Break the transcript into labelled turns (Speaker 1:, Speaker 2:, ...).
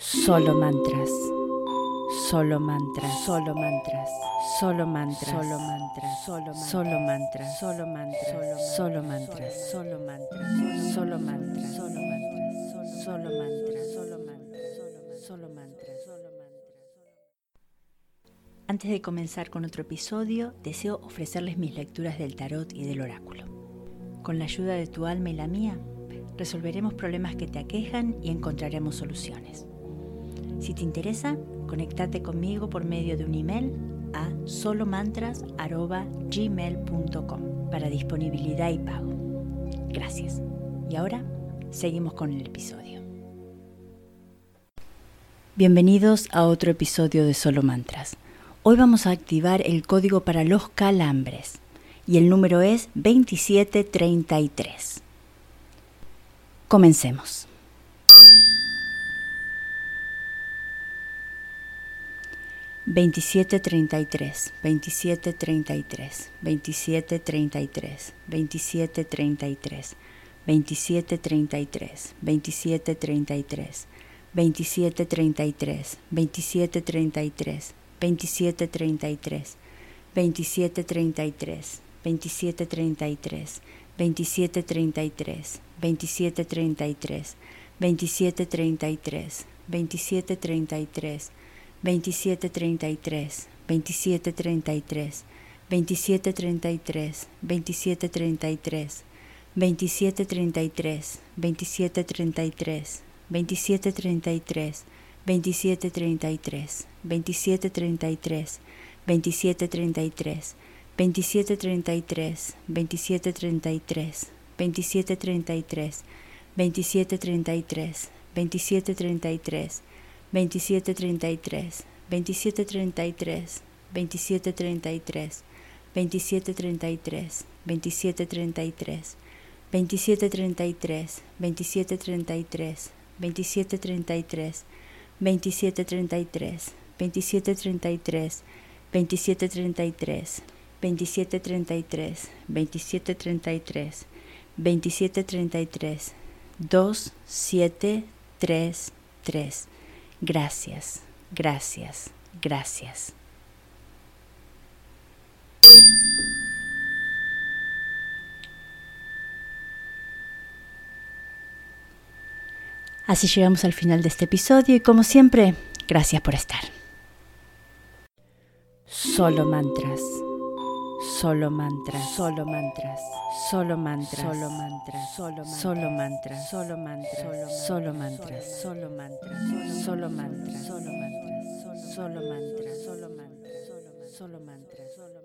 Speaker 1: Solo mantras. Solo mantras. Solo mantras. Solo mantras. Solo mantras. Solo mantras. Solo mantras. Solo mantras. Solo mantras. Solo mantras. Solo mantras. Solo mantras. Solo mantras. Solo mantras. Solo mantras.
Speaker 2: Antes de comenzar con otro episodio, deseo ofrecerles mis lecturas del tarot y del oráculo. Con la ayuda de tu alma y la mía, resolveremos problemas que te aquejan y encontraremos soluciones. Si te interesa, conéctate conmigo por medio de un email a solomantras.gmail.com para disponibilidad y pago. Gracias. Y ahora seguimos con el episodio. Bienvenidos a otro episodio de Solo Mantras. Hoy vamos a activar el código para los calambres y el número es 2733. Comencemos. 2733, 2733, 2733, 2733, 2733, 2733, 2733, 2733, 2733, 2733, 2733, 2733, 2733, 2733, 2733, 2733, 2733, 2733, 2733, 2733, 2733, 2733, 2733, 2733, 2733, 2733, 2733, 2733, 2733, 2733, 2733, 2733, 2733, 2733, 2733, 2733, 2733, 2733, 2733, 2733, 2733, 2733, 2733, 2733, 2, 7, 3, 3. Gracias, gracias, gracias. Así llegamos al final de este episodio y como siempre, gracias por estar.
Speaker 1: Solo mantras. Solo mantras. Solo mantras. Solo mantras. Solo mantras. Solo mantras. Solo mantras. Solo mantras. Solo mantras. Solo mantras. Solo mantras. Solo mantras. Solo mantras. Solo mantras. Solo mantras. Solo mantras.